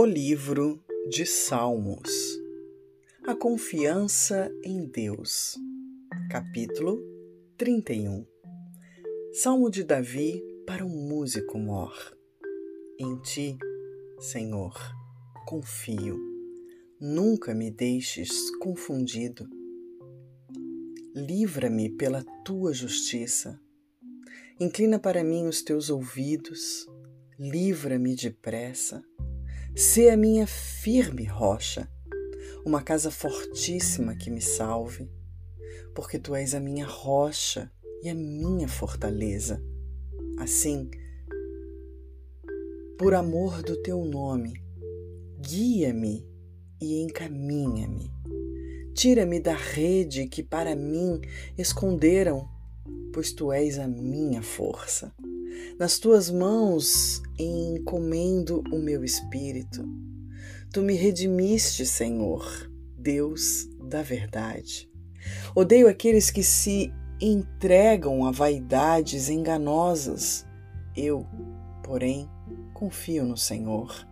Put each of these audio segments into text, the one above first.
O livro de Salmos. A confiança em Deus. Capítulo 31. Salmo de Davi para um músico mor. Em ti, Senhor, confio. Nunca me deixes confundido. Livra-me pela tua justiça. Inclina para mim os teus ouvidos. Livra-me depressa Sê a minha firme rocha, uma casa fortíssima que me salve, porque tu és a minha rocha e a minha fortaleza. Assim, por amor do teu nome, guia-me e encaminha-me. Tira-me da rede que para mim esconderam, pois tu és a minha força. Nas tuas mãos encomendo o meu espírito. Tu me redimiste, Senhor, Deus da verdade. Odeio aqueles que se entregam a vaidades enganosas. Eu, porém, confio no Senhor.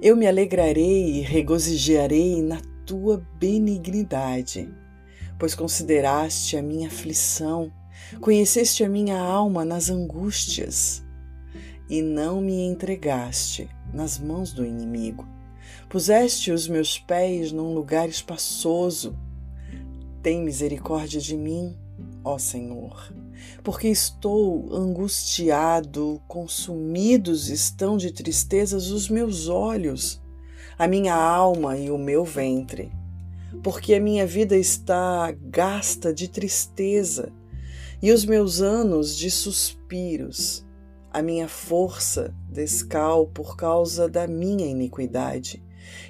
Eu me alegrarei e regozijarei na tua benignidade, pois consideraste a minha aflição Conheceste a minha alma nas angústias e não me entregaste nas mãos do inimigo. Puseste os meus pés num lugar espaçoso. Tem misericórdia de mim, ó Senhor, porque estou angustiado, consumidos estão de tristezas os meus olhos, a minha alma e o meu ventre, porque a minha vida está gasta de tristeza e os meus anos de suspiros, a minha força descal por causa da minha iniquidade,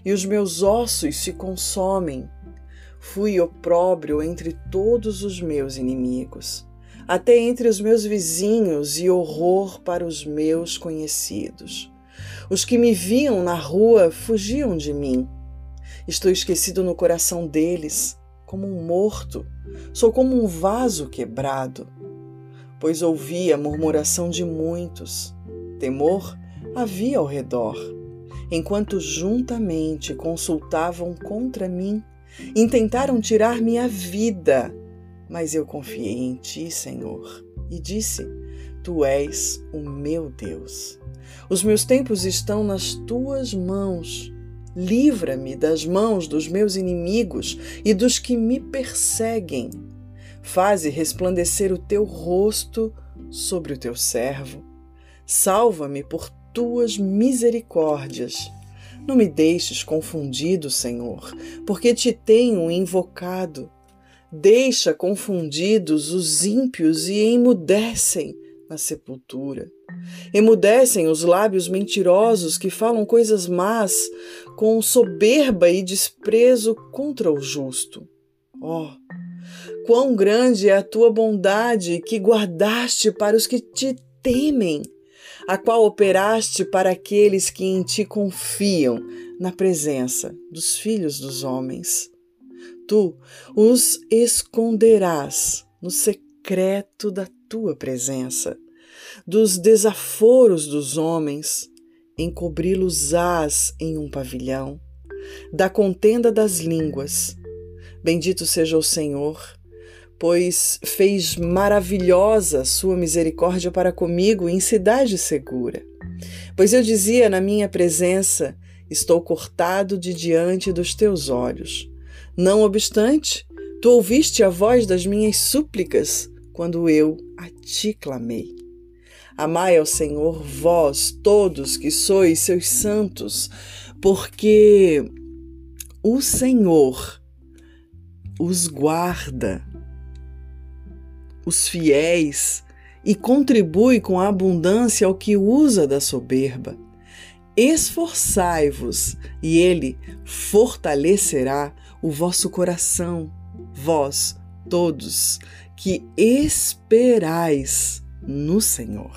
e os meus ossos se consomem. Fui opróbrio entre todos os meus inimigos, até entre os meus vizinhos, e horror para os meus conhecidos. Os que me viam na rua fugiam de mim. Estou esquecido no coração deles como um morto, sou como um vaso quebrado, pois ouvi a murmuração de muitos. Temor havia ao redor, enquanto juntamente consultavam contra mim, intentaram tirar-me a vida. Mas eu confiei em ti, Senhor, e disse: Tu és o meu Deus. Os meus tempos estão nas tuas mãos. Livra-me das mãos dos meus inimigos e dos que me perseguem. Faze resplandecer o teu rosto sobre o teu servo. Salva-me por tuas misericórdias. Não me deixes confundido, Senhor, porque te tenho invocado. Deixa confundidos os ímpios e emudecem na sepultura. Emudecem os lábios mentirosos que falam coisas más, com soberba e desprezo contra o justo. Oh, quão grande é a tua bondade que guardaste para os que te temem, a qual operaste para aqueles que em ti confiam na presença dos filhos dos homens. Tu os esconderás no secreto da tua presença dos desaforos dos homens, encobri-los-ás em um pavilhão, da contenda das línguas. Bendito seja o Senhor, pois fez maravilhosa sua misericórdia para comigo em cidade segura. Pois eu dizia na minha presença: Estou cortado de diante dos teus olhos. Não obstante, tu ouviste a voz das minhas súplicas quando eu a ti clamei. Amai ao Senhor, vós todos que sois seus santos, porque o Senhor os guarda, os fiéis, e contribui com a abundância ao que usa da soberba. Esforçai-vos, e ele fortalecerá o vosso coração, vós todos que esperais no Senhor.